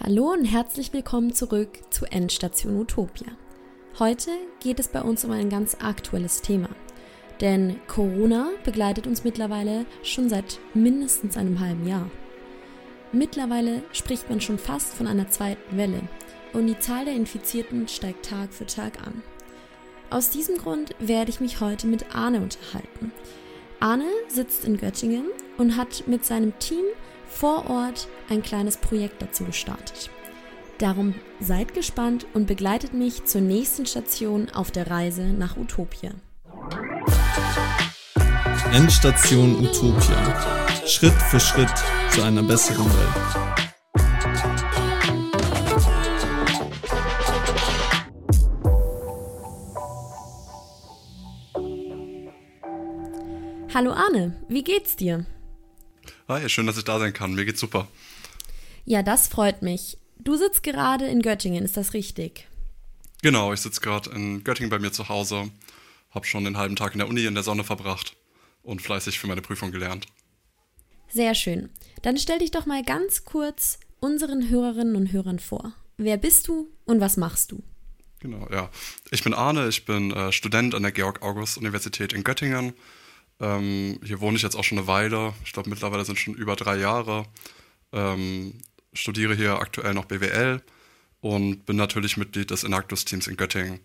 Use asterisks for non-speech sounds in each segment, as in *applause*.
Hallo und herzlich willkommen zurück zu Endstation Utopia. Heute geht es bei uns um ein ganz aktuelles Thema. Denn Corona begleitet uns mittlerweile schon seit mindestens einem halben Jahr. Mittlerweile spricht man schon fast von einer zweiten Welle und die Zahl der Infizierten steigt Tag für Tag an. Aus diesem Grund werde ich mich heute mit Arne unterhalten. Arne sitzt in Göttingen und hat mit seinem Team vor Ort ein kleines Projekt dazu gestartet. Darum seid gespannt und begleitet mich zur nächsten Station auf der Reise nach Utopia. Endstation Utopia. Schritt für Schritt zu einer besseren Welt. Hallo Arne, wie geht's dir? Hi, schön, dass ich da sein kann. Mir geht's super. Ja, das freut mich. Du sitzt gerade in Göttingen, ist das richtig? Genau, ich sitze gerade in Göttingen bei mir zu Hause, habe schon den halben Tag in der Uni in der Sonne verbracht und fleißig für meine Prüfung gelernt. Sehr schön. Dann stell dich doch mal ganz kurz unseren Hörerinnen und Hörern vor. Wer bist du und was machst du? Genau, ja. Ich bin Arne, ich bin äh, Student an der Georg-August-Universität in Göttingen ähm, hier wohne ich jetzt auch schon eine Weile. Ich glaube, mittlerweile sind schon über drei Jahre. Ähm, studiere hier aktuell noch BWL und bin natürlich Mitglied des Enactus-Teams in Göttingen.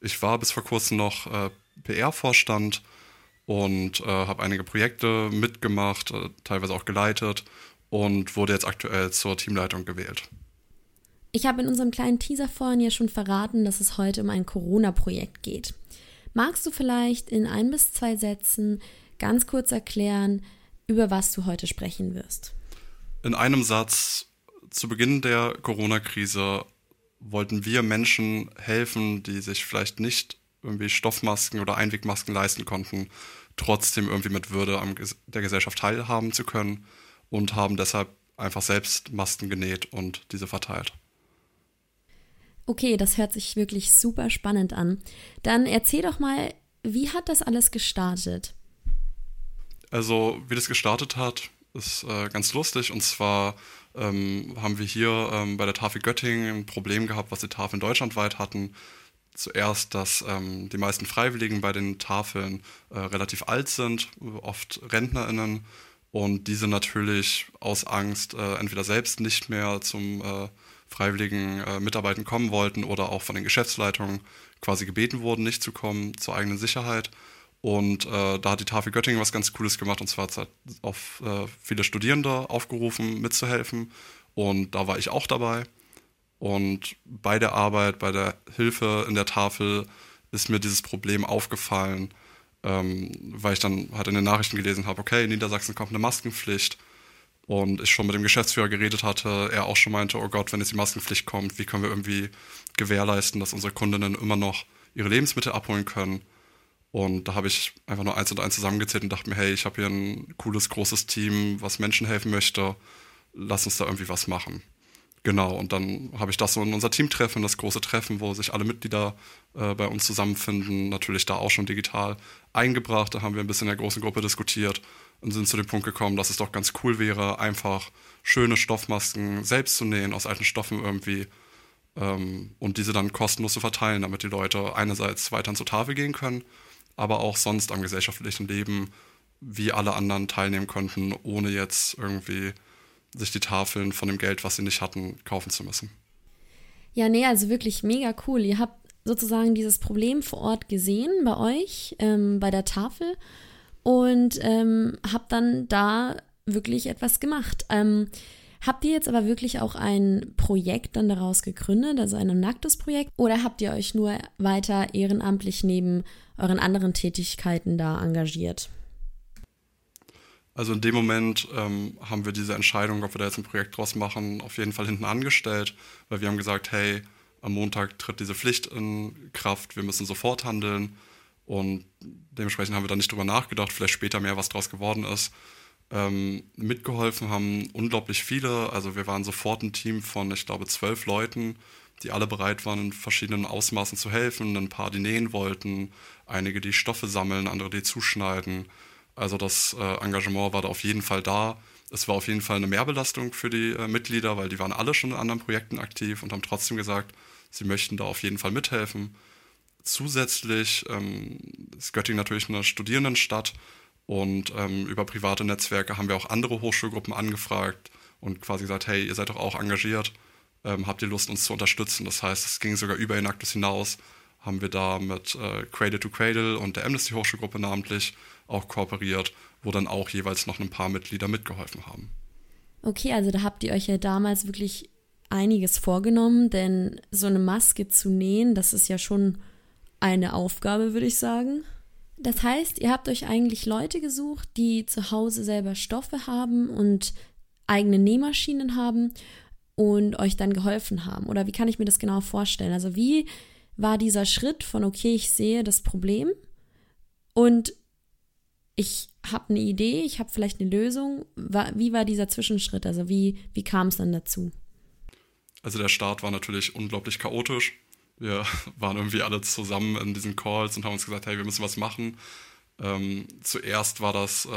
Ich war bis vor kurzem noch äh, PR-Vorstand und äh, habe einige Projekte mitgemacht, äh, teilweise auch geleitet und wurde jetzt aktuell zur Teamleitung gewählt. Ich habe in unserem kleinen Teaser vorhin ja schon verraten, dass es heute um ein Corona-Projekt geht. Magst du vielleicht in ein bis zwei Sätzen ganz kurz erklären, über was du heute sprechen wirst? In einem Satz, zu Beginn der Corona-Krise wollten wir Menschen helfen, die sich vielleicht nicht irgendwie Stoffmasken oder Einwegmasken leisten konnten, trotzdem irgendwie mit Würde an der Gesellschaft teilhaben zu können und haben deshalb einfach selbst Masken genäht und diese verteilt. Okay, das hört sich wirklich super spannend an. Dann erzähl doch mal, wie hat das alles gestartet? Also, wie das gestartet hat, ist äh, ganz lustig. Und zwar ähm, haben wir hier ähm, bei der Tafel Göttingen ein Problem gehabt, was die Tafeln deutschlandweit hatten. Zuerst, dass ähm, die meisten Freiwilligen bei den Tafeln äh, relativ alt sind, oft RentnerInnen, und diese natürlich aus Angst äh, entweder selbst nicht mehr zum äh, freiwilligen äh, Mitarbeitern kommen wollten oder auch von den Geschäftsleitungen quasi gebeten wurden, nicht zu kommen, zur eigenen Sicherheit. Und äh, da hat die Tafel Göttingen was ganz Cooles gemacht und zwar hat es auf äh, viele Studierende aufgerufen, mitzuhelfen. Und da war ich auch dabei. Und bei der Arbeit, bei der Hilfe in der Tafel ist mir dieses Problem aufgefallen, ähm, weil ich dann halt in den Nachrichten gelesen habe, okay, in Niedersachsen kommt eine Maskenpflicht und ich schon mit dem Geschäftsführer geredet hatte, er auch schon meinte, oh Gott, wenn jetzt die Maskenpflicht kommt, wie können wir irgendwie gewährleisten, dass unsere Kundinnen immer noch ihre Lebensmittel abholen können. Und da habe ich einfach nur eins und eins zusammengezählt und dachte mir, hey, ich habe hier ein cooles, großes Team, was Menschen helfen möchte. Lass uns da irgendwie was machen. Genau, und dann habe ich das so in unser Teamtreffen, das große Treffen, wo sich alle Mitglieder äh, bei uns zusammenfinden, natürlich da auch schon digital eingebracht. Da haben wir ein bisschen in der großen Gruppe diskutiert und sind zu dem Punkt gekommen, dass es doch ganz cool wäre, einfach schöne Stoffmasken selbst zu nähen, aus alten Stoffen irgendwie, ähm, und diese dann kostenlos zu verteilen, damit die Leute einerseits weiterhin zur Tafel gehen können, aber auch sonst am gesellschaftlichen Leben wie alle anderen teilnehmen könnten, ohne jetzt irgendwie sich die Tafeln von dem Geld, was sie nicht hatten, kaufen zu müssen. Ja, nee, also wirklich mega cool. Ihr habt sozusagen dieses Problem vor Ort gesehen bei euch, ähm, bei der Tafel und ähm, habt dann da wirklich etwas gemacht. Ähm, habt ihr jetzt aber wirklich auch ein Projekt dann daraus gegründet, also ein Nactus-Projekt, oder habt ihr euch nur weiter ehrenamtlich neben euren anderen Tätigkeiten da engagiert? Also in dem Moment ähm, haben wir diese Entscheidung, ob wir da jetzt ein Projekt draus machen, auf jeden Fall hinten angestellt, weil wir haben gesagt, hey, am Montag tritt diese Pflicht in Kraft, wir müssen sofort handeln. Und dementsprechend haben wir da nicht drüber nachgedacht, vielleicht später mehr, was draus geworden ist. Ähm, mitgeholfen haben unglaublich viele. Also wir waren sofort ein Team von, ich glaube, zwölf Leuten, die alle bereit waren, in verschiedenen Ausmaßen zu helfen. Ein paar, die nähen wollten, einige, die Stoffe sammeln, andere, die zuschneiden. Also das äh, Engagement war da auf jeden Fall da. Es war auf jeden Fall eine Mehrbelastung für die äh, Mitglieder, weil die waren alle schon in anderen Projekten aktiv und haben trotzdem gesagt, sie möchten da auf jeden Fall mithelfen. Zusätzlich ähm, ist Göttingen natürlich eine Studierendenstadt und ähm, über private Netzwerke haben wir auch andere Hochschulgruppen angefragt und quasi gesagt, hey, ihr seid doch auch engagiert, ähm, habt ihr Lust, uns zu unterstützen? Das heißt, es ging sogar über Inactus hinaus, haben wir da mit äh, Cradle to Cradle und der Amnesty Hochschulgruppe namentlich auch kooperiert, wo dann auch jeweils noch ein paar Mitglieder mitgeholfen haben. Okay, also da habt ihr euch ja damals wirklich einiges vorgenommen, denn so eine Maske zu nähen, das ist ja schon eine Aufgabe, würde ich sagen. Das heißt, ihr habt euch eigentlich Leute gesucht, die zu Hause selber Stoffe haben und eigene Nähmaschinen haben und euch dann geholfen haben? Oder wie kann ich mir das genau vorstellen? Also wie war dieser Schritt von, okay, ich sehe das Problem und ich habe eine Idee, ich habe vielleicht eine Lösung. Wie war dieser Zwischenschritt? Also wie, wie kam es dann dazu? Also der Start war natürlich unglaublich chaotisch. Wir *laughs* waren irgendwie alle zusammen in diesen Calls und haben uns gesagt, hey, wir müssen was machen. Ähm, zuerst war das äh,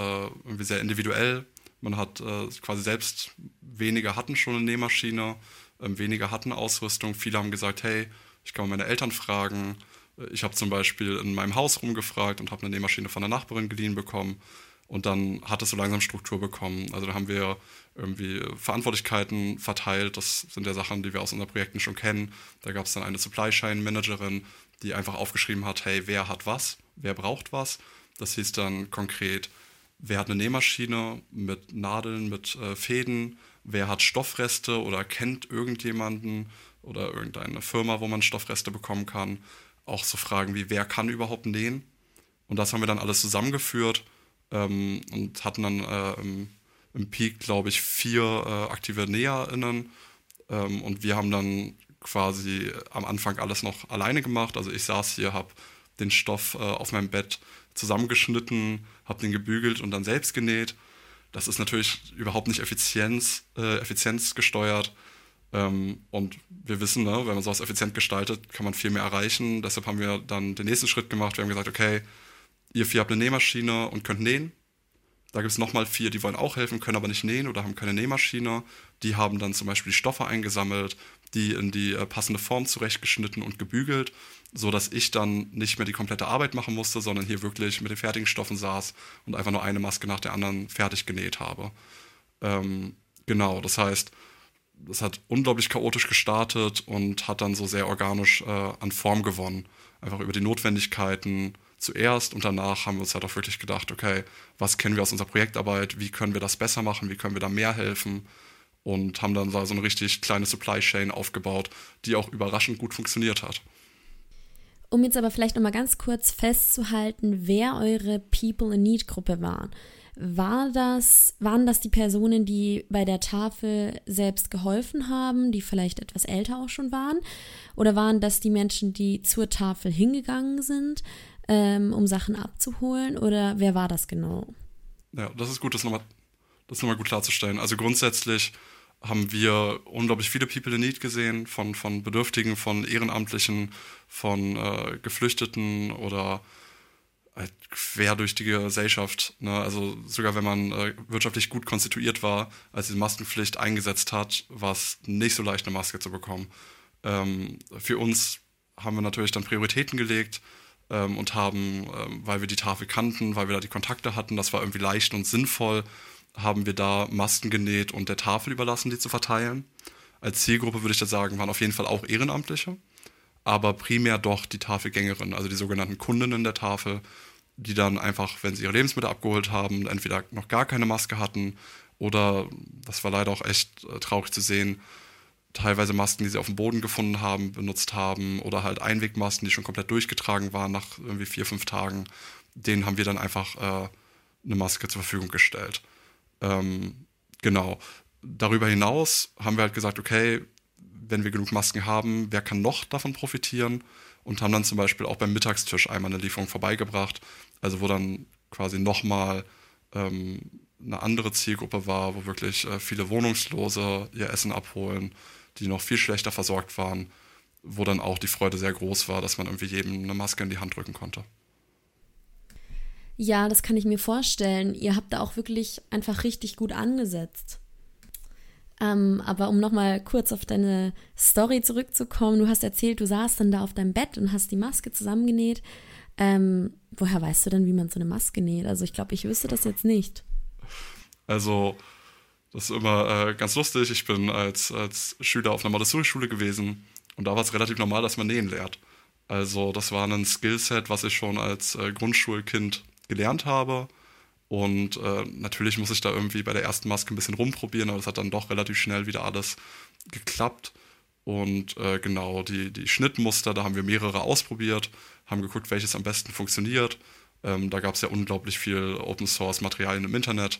irgendwie sehr individuell. Man hat äh, quasi selbst, weniger hatten schon eine Nähmaschine, äh, weniger hatten Ausrüstung. Viele haben gesagt, hey, ich kann meine Eltern fragen. Äh, ich habe zum Beispiel in meinem Haus rumgefragt und habe eine Nähmaschine von der Nachbarin geliehen bekommen. Und dann hat es so langsam Struktur bekommen. Also da haben wir irgendwie Verantwortlichkeiten verteilt. Das sind ja Sachen, die wir aus unseren Projekten schon kennen. Da gab es dann eine Supply Chain Managerin, die einfach aufgeschrieben hat, hey, wer hat was, wer braucht was. Das hieß dann konkret, wer hat eine Nähmaschine mit Nadeln, mit äh, Fäden, wer hat Stoffreste oder kennt irgendjemanden oder irgendeine Firma, wo man Stoffreste bekommen kann. Auch so Fragen wie, wer kann überhaupt nähen? Und das haben wir dann alles zusammengeführt ähm, und hatten dann äh, im, im, Peak, glaube ich, vier äh, aktive NäherInnen. Ähm, und wir haben dann quasi am Anfang alles noch alleine gemacht. Also ich saß hier, habe den Stoff äh, auf meinem Bett zusammengeschnitten, habe den gebügelt und dann selbst genäht. Das ist natürlich überhaupt nicht Effizienz, äh, effizienzgesteuert. Ähm, und wir wissen, ne, wenn man sowas effizient gestaltet, kann man viel mehr erreichen. Deshalb haben wir dann den nächsten Schritt gemacht. Wir haben gesagt, okay, ihr vier habt eine Nähmaschine und könnt nähen. Da gibt es nochmal vier, die wollen auch helfen, können aber nicht nähen oder haben keine Nähmaschine. Die haben dann zum Beispiel die Stoffe eingesammelt, die in die äh, passende Form zurechtgeschnitten und gebügelt so dass ich dann nicht mehr die komplette Arbeit machen musste, sondern hier wirklich mit den fertigen Stoffen saß und einfach nur eine Maske nach der anderen fertig genäht habe. Ähm, genau, das heißt, das hat unglaublich chaotisch gestartet und hat dann so sehr organisch äh, an Form gewonnen. Einfach über die Notwendigkeiten zuerst und danach haben wir uns halt auch wirklich gedacht, okay, was kennen wir aus unserer Projektarbeit, wie können wir das besser machen, wie können wir da mehr helfen und haben dann so eine richtig kleine Supply Chain aufgebaut, die auch überraschend gut funktioniert hat. Um jetzt aber vielleicht nochmal ganz kurz festzuhalten, wer eure People in Need Gruppe war. War das, waren das die Personen, die bei der Tafel selbst geholfen haben, die vielleicht etwas älter auch schon waren? Oder waren das die Menschen, die zur Tafel hingegangen sind, ähm, um Sachen abzuholen? Oder wer war das genau? Ja, das ist gut, das nochmal das nochmal gut klarzustellen. Also grundsätzlich haben wir unglaublich viele People in Need gesehen, von, von Bedürftigen, von Ehrenamtlichen, von äh, Geflüchteten oder halt quer durch die Gesellschaft. Ne? Also sogar wenn man äh, wirtschaftlich gut konstituiert war, als die Maskenpflicht eingesetzt hat, war es nicht so leicht, eine Maske zu bekommen. Ähm, für uns haben wir natürlich dann Prioritäten gelegt ähm, und haben, ähm, weil wir die Tafel kannten, weil wir da die Kontakte hatten, das war irgendwie leicht und sinnvoll, haben wir da Masken genäht und der Tafel überlassen, die zu verteilen. Als Zielgruppe würde ich da sagen, waren auf jeden Fall auch Ehrenamtliche, aber primär doch die Tafelgängerinnen, also die sogenannten Kundinnen der Tafel, die dann einfach, wenn sie ihre Lebensmittel abgeholt haben, entweder noch gar keine Maske hatten oder, das war leider auch echt äh, traurig zu sehen, teilweise Masken, die sie auf dem Boden gefunden haben, benutzt haben oder halt Einwegmasken, die schon komplett durchgetragen waren nach irgendwie vier, fünf Tagen. Denen haben wir dann einfach äh, eine Maske zur Verfügung gestellt. Ähm, genau. Darüber hinaus haben wir halt gesagt, okay, wenn wir genug Masken haben, wer kann noch davon profitieren? Und haben dann zum Beispiel auch beim Mittagstisch einmal eine Lieferung vorbeigebracht, also wo dann quasi nochmal ähm, eine andere Zielgruppe war, wo wirklich äh, viele Wohnungslose ihr Essen abholen, die noch viel schlechter versorgt waren, wo dann auch die Freude sehr groß war, dass man irgendwie jedem eine Maske in die Hand drücken konnte. Ja, das kann ich mir vorstellen. Ihr habt da auch wirklich einfach richtig gut angesetzt. Ähm, aber um nochmal kurz auf deine Story zurückzukommen, du hast erzählt, du saßt dann da auf deinem Bett und hast die Maske zusammengenäht. Ähm, woher weißt du denn, wie man so eine Maske näht? Also ich glaube, ich wüsste das jetzt nicht. Also, das ist immer äh, ganz lustig. Ich bin als, als Schüler auf einer Montessori-Schule gewesen und da war es relativ normal, dass man nähen lernt. Also, das war ein Skillset, was ich schon als äh, Grundschulkind gelernt habe. Und äh, natürlich muss ich da irgendwie bei der ersten Maske ein bisschen rumprobieren, aber es hat dann doch relativ schnell wieder alles geklappt. Und äh, genau, die, die Schnittmuster, da haben wir mehrere ausprobiert, haben geguckt, welches am besten funktioniert. Ähm, da gab es ja unglaublich viel Open Source Materialien im Internet.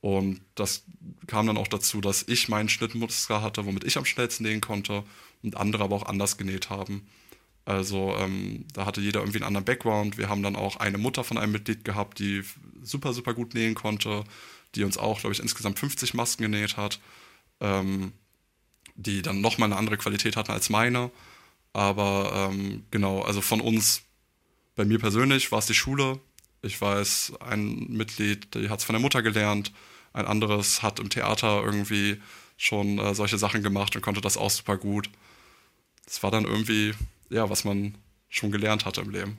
Und das kam dann auch dazu, dass ich meinen Schnittmuster hatte, womit ich am schnellsten nähen konnte und andere aber auch anders genäht haben. Also ähm, da hatte jeder irgendwie einen anderen Background. Wir haben dann auch eine Mutter von einem Mitglied gehabt, die super, super gut nähen konnte, die uns auch, glaube ich, insgesamt 50 Masken genäht hat, ähm, die dann nochmal eine andere Qualität hatten als meine. Aber ähm, genau, also von uns, bei mir persönlich war es die Schule. Ich weiß, ein Mitglied, die hat es von der Mutter gelernt, ein anderes hat im Theater irgendwie schon äh, solche Sachen gemacht und konnte das auch super gut. Das war dann irgendwie ja, was man schon gelernt hatte im Leben.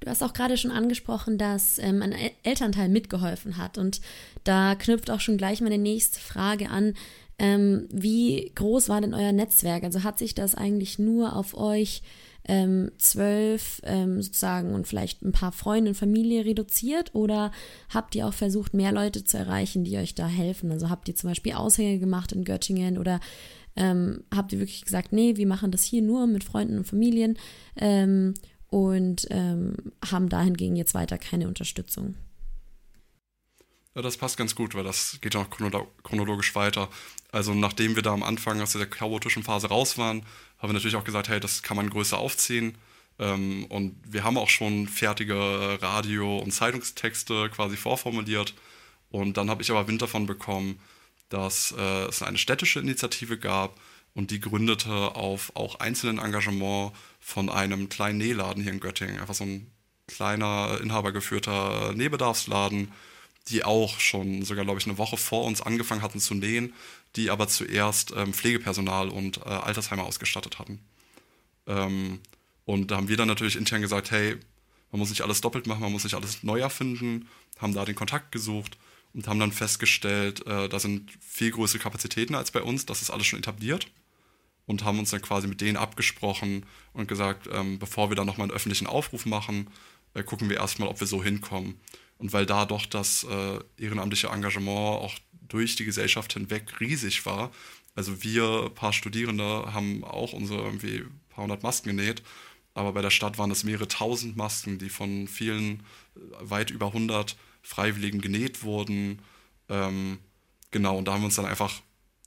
Du hast auch gerade schon angesprochen, dass ähm, ein Elternteil mitgeholfen hat. Und da knüpft auch schon gleich meine nächste Frage an. Ähm, wie groß war denn euer Netzwerk? Also hat sich das eigentlich nur auf euch ähm, zwölf ähm, sozusagen und vielleicht ein paar Freunde und Familie reduziert? Oder habt ihr auch versucht, mehr Leute zu erreichen, die euch da helfen? Also habt ihr zum Beispiel Aushänge gemacht in Göttingen oder ähm, habt ihr wirklich gesagt, nee, wir machen das hier nur mit Freunden und Familien ähm, und ähm, haben dahingegen jetzt weiter keine Unterstützung. Ja, das passt ganz gut, weil das geht auch chronologisch weiter. Also nachdem wir da am Anfang aus der chaotischen Phase raus waren, haben wir natürlich auch gesagt, hey, das kann man größer aufziehen. Ähm, und wir haben auch schon fertige Radio- und Zeitungstexte quasi vorformuliert. Und dann habe ich aber Wind davon bekommen, dass äh, es eine städtische Initiative gab und die gründete auf auch einzelnen Engagement von einem kleinen Nähladen hier in Göttingen. Einfach so ein kleiner, inhabergeführter Nähbedarfsladen, die auch schon sogar, glaube ich, eine Woche vor uns angefangen hatten zu nähen, die aber zuerst ähm, Pflegepersonal und äh, Altersheime ausgestattet hatten. Ähm, und da haben wir dann natürlich intern gesagt, hey, man muss nicht alles doppelt machen, man muss nicht alles neu erfinden, haben da den Kontakt gesucht und haben dann festgestellt, äh, da sind viel größere Kapazitäten als bei uns, das ist alles schon etabliert und haben uns dann quasi mit denen abgesprochen und gesagt, ähm, bevor wir dann nochmal einen öffentlichen Aufruf machen, äh, gucken wir erstmal, ob wir so hinkommen. Und weil da doch das äh, ehrenamtliche Engagement auch durch die Gesellschaft hinweg riesig war, also wir, ein paar Studierende, haben auch unsere irgendwie paar hundert Masken genäht, aber bei der Stadt waren es mehrere tausend Masken, die von vielen, äh, weit über hundert Freiwilligen genäht wurden. Ähm, genau, und da haben wir uns dann einfach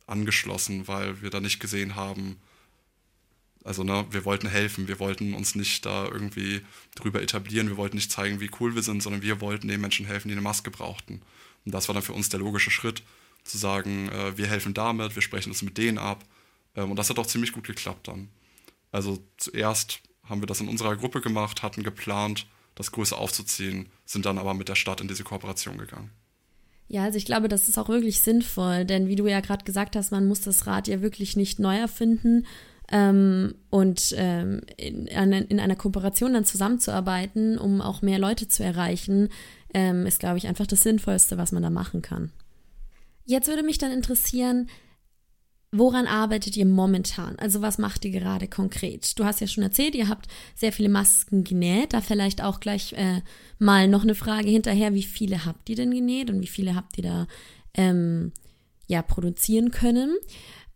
angeschlossen, weil wir da nicht gesehen haben, also ne, wir wollten helfen, wir wollten uns nicht da irgendwie drüber etablieren, wir wollten nicht zeigen, wie cool wir sind, sondern wir wollten den Menschen helfen, die eine Maske brauchten. Und das war dann für uns der logische Schritt, zu sagen, äh, wir helfen damit, wir sprechen uns mit denen ab. Ähm, und das hat auch ziemlich gut geklappt dann. Also zuerst haben wir das in unserer Gruppe gemacht, hatten geplant, das größer aufzuziehen, sind dann aber mit der Stadt in diese Kooperation gegangen. Ja, also ich glaube, das ist auch wirklich sinnvoll, denn wie du ja gerade gesagt hast, man muss das Rad ja wirklich nicht neu erfinden ähm, und ähm, in, in, einer Kooperation dann zusammenzuarbeiten, um auch mehr Leute zu erreichen, ähm, ist, glaube ich, einfach das Sinnvollste, was man da machen kann. Jetzt würde mich dann interessieren, Woran arbeitet ihr momentan? Also was macht ihr gerade konkret? Du hast ja schon erzählt, ihr habt sehr viele Masken genäht. Da vielleicht auch gleich äh, mal noch eine Frage hinterher. Wie viele habt ihr denn genäht und wie viele habt ihr da ähm, ja produzieren können?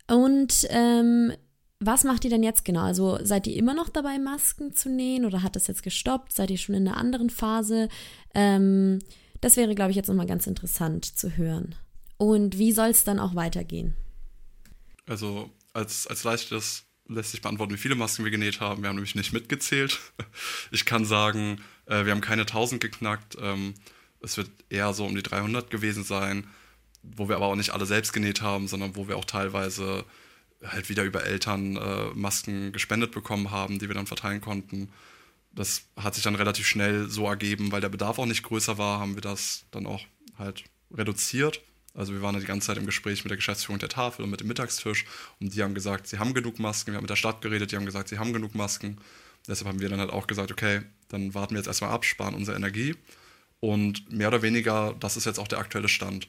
Und ähm, was macht ihr denn jetzt genau? Also seid ihr immer noch dabei, Masken zu nähen oder hat das jetzt gestoppt? Seid ihr schon in einer anderen Phase? Ähm, das wäre, glaube ich, jetzt nochmal ganz interessant zu hören. Und wie soll es dann auch weitergehen? Also als, als leichtes lässt sich beantworten, wie viele Masken wir genäht haben. Wir haben nämlich nicht mitgezählt. *laughs* Ich kann sagen, äh, wir haben keine 1000 geknackt. Ähm, es wird eher so um die 300 gewesen sein, wo wir aber auch nicht alle selbst genäht haben, sondern wo wir auch teilweise halt wieder über Eltern äh, Masken gespendet bekommen haben, die wir dann verteilen konnten. das hat sich dann relativ schnell so ergeben, weil der Bedarf auch nicht größer war, haben wir das dann auch halt reduziert. Also wir waren ja die ganze Zeit im Gespräch mit der Geschäftsführung der Tafel und mit dem Mittagstisch und die haben gesagt, sie haben genug Masken. Wir haben mit der Stadt geredet, die haben gesagt, sie haben genug Masken. Deshalb haben wir dann halt auch gesagt, okay, dann warten wir jetzt erstmal ab, sparen unsere Energie. Und mehr oder weniger, das ist jetzt auch der aktuelle Stand.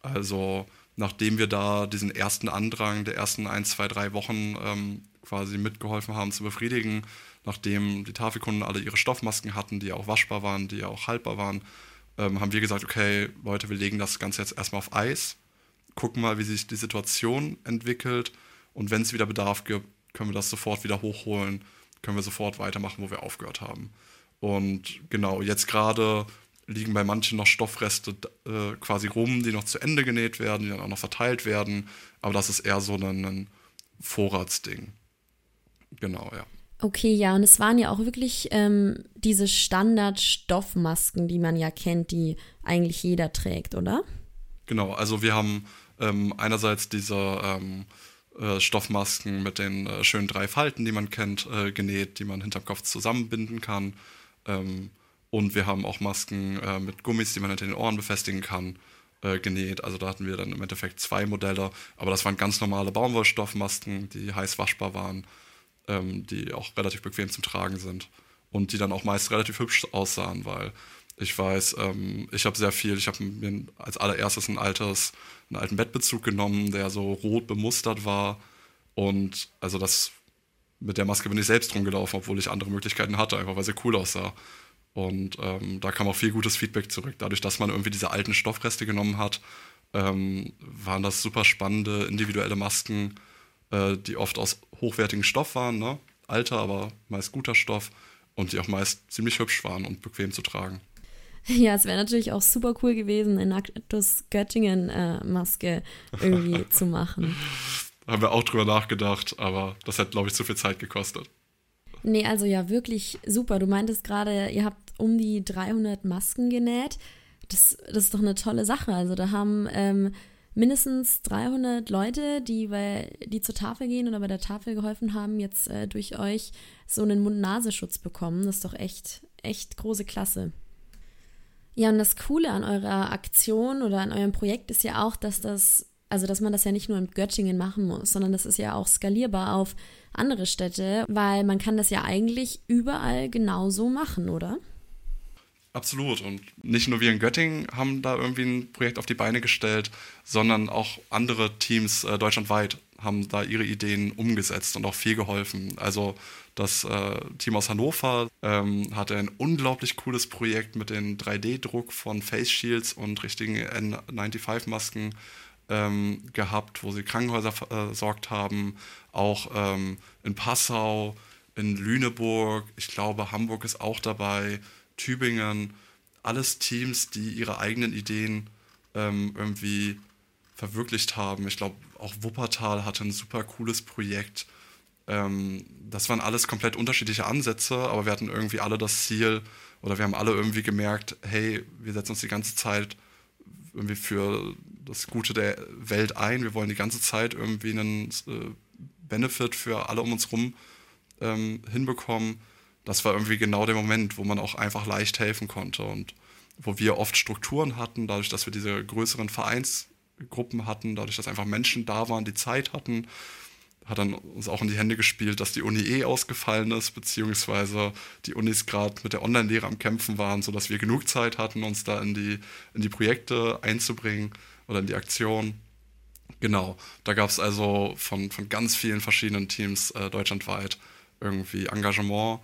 Also nachdem wir da diesen ersten Andrang der ersten ein, zwei, drei Wochen ähm, quasi mitgeholfen haben zu befriedigen, nachdem die Tafelkunden alle ihre Stoffmasken hatten, die ja auch waschbar waren, die ja auch haltbar waren, ähm, haben wir gesagt, okay, Leute, wir legen das Ganze jetzt erstmal auf Eis, gucken mal, wie sich die Situation entwickelt und wenn es wieder Bedarf gibt, können wir das sofort wieder hochholen, können wir sofort weitermachen, wo wir aufgehört haben. Und genau, jetzt gerade liegen bei manchen noch Stoffreste äh, quasi rum, die noch zu Ende genäht werden, die dann auch noch verteilt werden, aber das ist eher so ein, ein Vorratsding. Genau, ja. Okay, ja, und es waren ja auch wirklich ähm, diese Standard-Stoffmasken, die man ja kennt, die eigentlich jeder trägt, oder? Genau, also wir haben ähm, einerseits diese ähm, äh, Stoffmasken mit den äh, schönen drei Falten, die man kennt, äh, genäht, die man hinterm Kopf zusammenbinden kann. Und wir haben auch Masken äh, mit Gummis, die man hinter den Ohren befestigen kann, äh, genäht. Also da hatten wir dann im Endeffekt zwei Modelle, aber das waren ganz normale Baumwollstoffmasken, die heiß waschbar waren ähm, die auch relativ bequem zum Tragen sind und die dann auch meist relativ hübsch aussahen, weil ich weiß, ähm, ich habe sehr viel, ich habe mir als allererstes ein altes, einen alten Bettbezug genommen, der so rot bemustert war und also das mit der Maske bin ich selbst rumgelaufen, obwohl ich andere Möglichkeiten hatte, einfach weil sie cool aussah. Und ähm, da kam auch viel gutes Feedback zurück. Dadurch, dass man irgendwie diese alten Stoffreste genommen hat, ähm, waren das super spannende individuelle Masken, äh, die oft aus hochwertigem Stoff waren, ne? alter, aber meist guter Stoff und die auch meist ziemlich hübsch waren und bequem zu tragen. *laughs* Ja, es wäre natürlich auch super cool gewesen, eine Actus Göttingen-Maske äh, irgendwie *laughs* zu machen. Da haben wir auch drüber nachgedacht, aber das hätte, glaube ich, zu viel Zeit gekostet. Nee, also ja, wirklich super. Du meintest gerade, ihr habt um die 300 Masken genäht. Das, das ist doch eine tolle Sache. Also da haben ähm, mindestens 300 Leute, die, bei, die zur Tafel gehen oder bei der Tafel geholfen haben, jetzt äh, durch euch so einen Mund-Nasenschutz bekommen. Das ist doch echt, echt große Klasse. Ja, und das Coole an eurer Aktion oder an eurem Projekt ist ja auch, dass das, also dass man das ja nicht nur in Göttingen machen muss, sondern das ist ja auch skalierbar auf andere Städte, weil man kann das ja eigentlich überall genauso machen, oder? Absolut. Und nicht nur wir in Göttingen haben da irgendwie ein Projekt auf die Beine gestellt, sondern auch andere Teams äh, deutschlandweit haben da ihre Ideen umgesetzt und auch viel geholfen. Also das äh, Team aus Hannover ähm, hatte ein unglaublich cooles Projekt mit dem 3D-Druck von Face Shields und richtigen N95-Masken ähm, gehabt, wo sie Krankenhäuser versorgt haben. Auch ähm, in Passau, in Lüneburg, ich glaube Hamburg ist auch dabei. Tübingen, alles Teams, die ihre eigenen Ideen ähm, irgendwie verwirklicht haben. Ich glaube, auch Wuppertal hatte ein super cooles Projekt. Ähm, das waren alles komplett unterschiedliche Ansätze, aber wir hatten irgendwie alle das Ziel oder wir haben alle irgendwie gemerkt, hey, wir setzen uns die ganze Zeit irgendwie für das Gute der Welt ein. Wir wollen die ganze Zeit irgendwie einen äh, Benefit für alle um uns herum ähm, hinbekommen das war irgendwie genau der Moment, wo man auch einfach leicht helfen konnte und wo wir oft Strukturen hatten, dadurch, dass wir diese größeren Vereinsgruppen hatten, dadurch, dass einfach Menschen da waren, die Zeit hatten, hat dann uns auch in die Hände gespielt, dass die Uni eh ausgefallen ist, beziehungsweise die Unis gerade mit der Online-Lehre am Kämpfen waren, sodass wir genug Zeit hatten, uns da in die, in die Projekte einzubringen oder in die Aktion. Genau, da gab es also von, von ganz vielen verschiedenen Teams äh, deutschlandweit irgendwie Engagement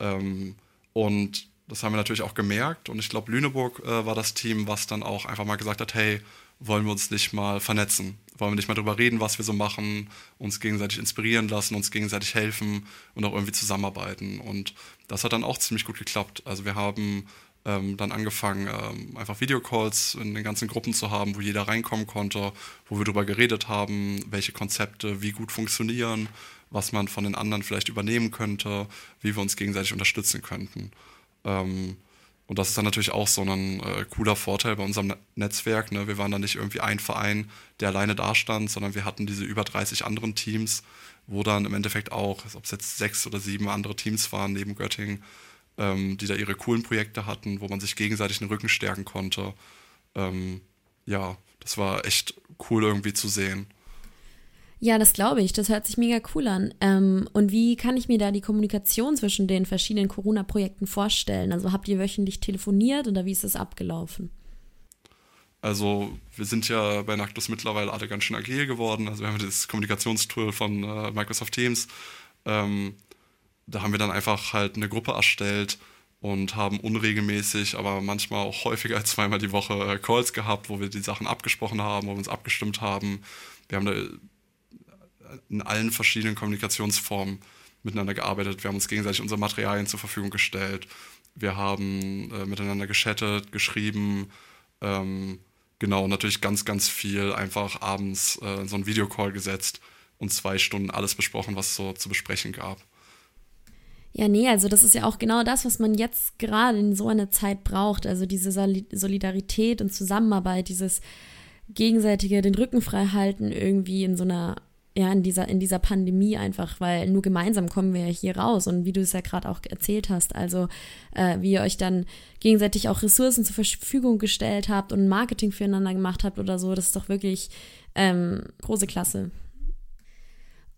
ähm, und das haben wir natürlich auch gemerkt. Und ich glaube, Lüneburg äh, war das Team, was dann auch einfach mal gesagt hat, hey, wollen wir uns nicht mal vernetzen? Wollen wir nicht mal darüber reden, was wir so machen, uns gegenseitig inspirieren lassen, uns gegenseitig helfen und auch irgendwie zusammenarbeiten. Und das hat dann auch ziemlich gut geklappt. Also wir haben ähm, dann angefangen, ähm, einfach Videocalls in den ganzen Gruppen zu haben, wo jeder reinkommen konnte, wo wir darüber geredet haben, welche Konzepte wie gut funktionieren was man von den anderen vielleicht übernehmen könnte, wie wir uns gegenseitig unterstützen könnten. Ähm, und das ist dann natürlich auch so ein äh, cooler Vorteil bei unserem Netzwerk. Ne? Wir waren dann nicht irgendwie ein Verein, der alleine dastand, sondern wir hatten diese über 30 anderen Teams, wo dann im Endeffekt auch, ob es jetzt sechs oder sieben andere Teams waren neben Göttingen, ähm, die da ihre coolen Projekte hatten, wo man sich gegenseitig den Rücken stärken konnte. Ähm, ja, das war echt cool irgendwie zu sehen. Ja, das glaube ich. Das hört sich mega cool an. Ähm, und wie kann ich mir da die Kommunikation zwischen den verschiedenen Corona-Projekten vorstellen? Also habt ihr wöchentlich telefoniert oder wie ist das abgelaufen? Also wir sind ja bei Nactus mittlerweile alle ganz schön agil geworden. Also wir haben dieses Kommunikationstool von äh, Microsoft Teams. Ähm, da haben wir dann einfach halt eine Gruppe erstellt und haben unregelmäßig, aber manchmal auch häufiger als *laughs* zweimal die Woche äh, Calls gehabt, wo wir die Sachen abgesprochen haben, wo wir uns abgestimmt haben. Wir haben da in allen verschiedenen Kommunikationsformen miteinander gearbeitet. Wir haben uns gegenseitig unsere Materialien zur Verfügung gestellt. Wir haben äh, miteinander geschattet, geschrieben. Ähm, genau, natürlich ganz, ganz viel einfach abends äh, so ein Videocall gesetzt und zwei Stunden alles besprochen, was es so zu besprechen gab. Ja, nee, also das ist ja auch genau das, was man jetzt gerade in so einer Zeit braucht. Also diese Solidarität und Zusammenarbeit, dieses gegenseitige den Rücken frei halten irgendwie in so einer ja, in dieser, in dieser Pandemie einfach, weil nur gemeinsam kommen wir ja hier raus. Und wie du es ja gerade auch erzählt hast, also äh, wie ihr euch dann gegenseitig auch Ressourcen zur Verfügung gestellt habt und Marketing füreinander gemacht habt oder so, das ist doch wirklich ähm, große Klasse.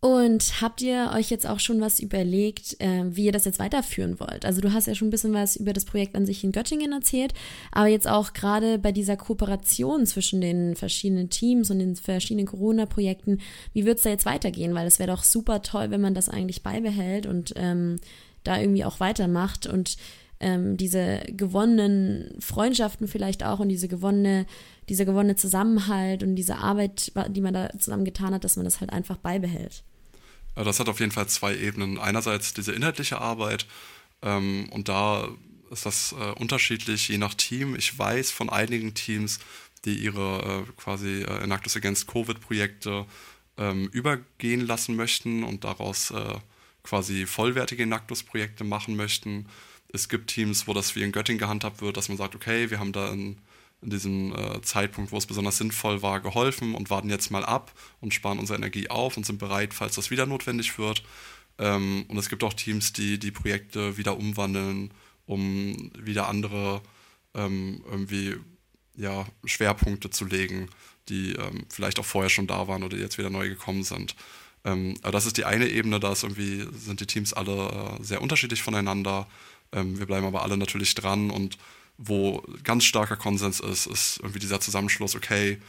Und habt ihr euch jetzt auch schon was überlegt, äh, wie ihr das jetzt weiterführen wollt? Also du hast ja schon ein bisschen was über das Projekt an sich in Göttingen erzählt, aber jetzt auch gerade bei dieser Kooperation zwischen den verschiedenen Teams und den verschiedenen Corona-Projekten, wie wird es da jetzt weitergehen? Weil es wäre doch super toll, wenn man das eigentlich beibehält und ähm, da irgendwie auch weitermacht und ähm, diese gewonnenen Freundschaften vielleicht auch und diese gewonnene, dieser gewonnene Zusammenhalt und diese Arbeit, die man da zusammen getan hat, dass man das halt einfach beibehält. Äh, das hat auf jeden Fall zwei Ebenen. Einerseits diese inhaltliche Arbeit ähm, und da ist das äh, unterschiedlich je nach Team. Ich weiß von einigen Teams, die ihre äh, quasi äh, Enactus Against Covid-Projekte ähm, übergehen lassen möchten und daraus äh, quasi vollwertige Enactus-Projekte machen möchten. Es gibt Teams, wo das wie in Göttingen gehandhabt wird, dass man sagt, okay, wir haben da ein in diesem äh, Zeitpunkt, wo es besonders sinnvoll war, geholfen und warten jetzt mal ab und sparen unsere Energie auf und sind bereit, falls das wieder notwendig wird. Ähm, und es gibt auch Teams, die die Projekte wieder umwandeln, um wieder andere ähm, irgendwie ja, Schwerpunkte zu legen, die ähm, vielleicht auch vorher schon da waren oder jetzt wieder neu gekommen sind. Ähm, aber das ist die eine Ebene, da ist irgendwie, sind die Teams alle äh, sehr unterschiedlich voneinander. Ähm, wir bleiben aber alle natürlich dran und wo ganz starker Konsens ist, ist irgendwie dieser Zusammenschluss, okay,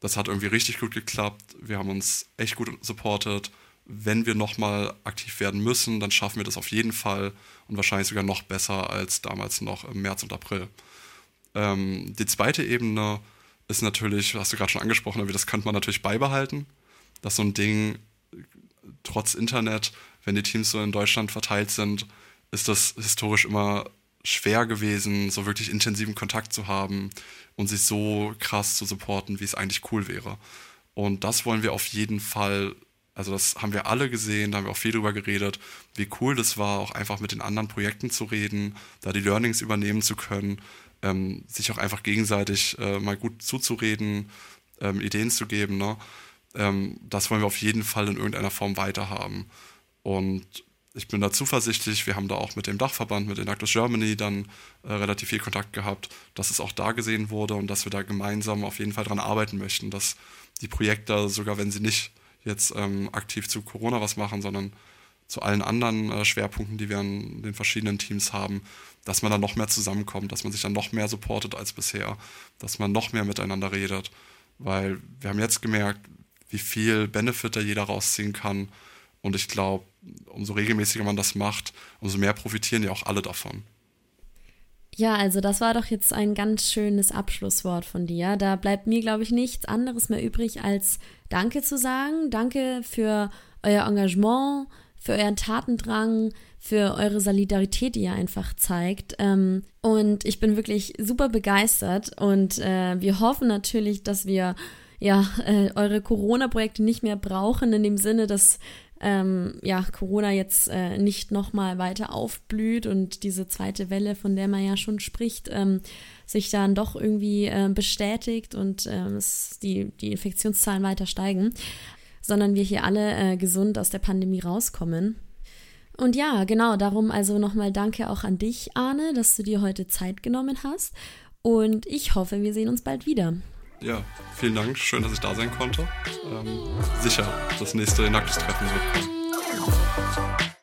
das hat irgendwie richtig gut geklappt, wir haben uns echt gut supportet. Wenn wir nochmal aktiv werden müssen, dann schaffen wir das auf jeden Fall und wahrscheinlich sogar noch besser als damals noch im März und April. Ähm, die zweite Ebene ist natürlich, hast du gerade schon angesprochen, das könnte man natürlich beibehalten, dass so ein Ding trotz Internet, wenn die Teams so in Deutschland verteilt sind, ist das historisch immer schwer gewesen, so wirklich intensiven Kontakt zu haben und sich so krass zu supporten, wie es eigentlich cool wäre. Und das wollen wir auf jeden Fall, also das haben wir alle gesehen, da haben wir auch viel drüber geredet, wie cool das war, auch einfach mit den anderen Projekten zu reden, da die Learnings übernehmen zu können, ähm, sich auch einfach gegenseitig äh, mal gut zuzureden, ähm, Ideen zu geben. Ne? Ähm, das wollen wir auf jeden Fall in irgendeiner Form weiterhaben. Und ich bin da zuversichtlich. Wir haben da auch mit dem Dachverband, mit Enactus Germany dann äh, relativ viel Kontakt gehabt, dass es auch da gesehen wurde und dass wir da gemeinsam auf jeden Fall dran arbeiten möchten, dass die Projekte, sogar wenn sie nicht jetzt ähm, aktiv zu Corona was machen, sondern zu allen anderen äh, Schwerpunkten, die wir in den verschiedenen Teams haben, dass man da noch mehr zusammenkommt, dass man sich dann noch mehr supportet als bisher, dass man noch mehr miteinander redet, weil wir haben jetzt gemerkt, wie viel Benefit da jeder rausziehen kann und ich glaube, umso regelmäßiger man das macht, umso mehr profitieren ja auch alle davon. Ja, also das war doch jetzt ein ganz schönes Abschlusswort von dir. Da bleibt mir, glaube ich, nichts anderes mehr übrig, als Danke zu sagen. Danke für euer Engagement, für euren Tatendrang, für eure Solidarität, die ihr einfach zeigt. Ähm, und ich bin wirklich super begeistert und äh, wir hoffen natürlich, dass wir ja äh, eure Corona-Projekte nicht mehr brauchen, in dem Sinne, dass ähm, ja, Corona jetzt äh, nicht nochmal weiter aufblüht und diese zweite Welle, von der man ja schon spricht, ähm, sich dann doch irgendwie äh, bestätigt und äh, die, die Infektionszahlen weiter steigen, sondern wir hier alle äh, gesund aus der Pandemie rauskommen. Und ja, genau, darum also nochmal danke auch an dich, Arne, dass du dir heute Zeit genommen hast. Und ich hoffe, wir sehen uns bald wieder. Ja, vielen Dank. Schön, dass ich da sein konnte. Ähm, sicher, das nächste Nacktes Treffen wird kommen.